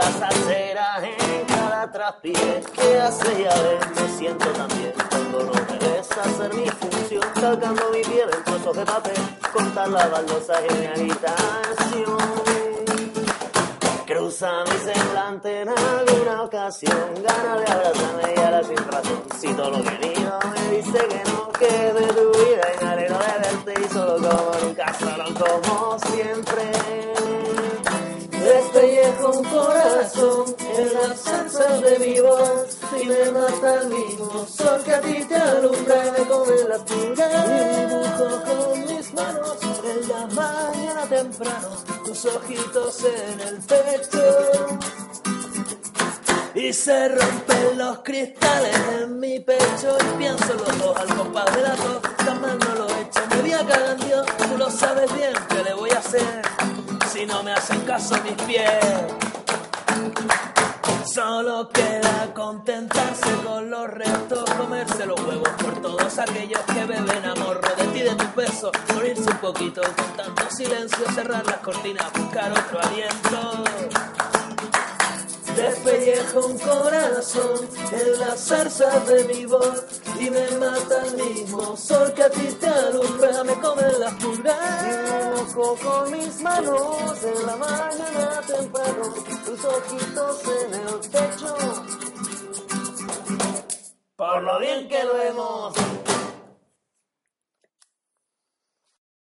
esa cera en cada traspié que hace ver, me siento también cuando no me ves hacer mi función, calcando mi piel en trozos de papel, contar las baldosas en mi habitación. Cruza mi semblante en alguna ocasión, gana de abrazarme y ahora sin razón. Si todo lo querido me dice que no, que de tu vida me alegro de verte y solo como nunca, solo como siempre. En las salsas de mi voz y me mata el mismo sol que a ti te alumbra me come la pura. Dibujo con mis manos en la mañana temprano tus ojitos en el pecho. Y se rompen los cristales en mi pecho y pienso los dos al compás de la tos, jamás no lo he hecho, me voy a cagar Dios, tú lo sabes bien, ¿qué le voy a hacer si no me hacen caso mis pies? Solo queda contentarse con los restos, comerse los huevos por todos aquellos que beben amor de ti, de tu peso, morirse un poquito con tanto silencio, cerrar las cortinas, buscar otro aliento. Despellejo un corazón en las zarzas de mi voz y me mata el mismo sol que a ti te alumbra, me comen las pulgas. Con mis manos en la mañana temprano, tus ojitos en el techo. Por lo bien que lo hemos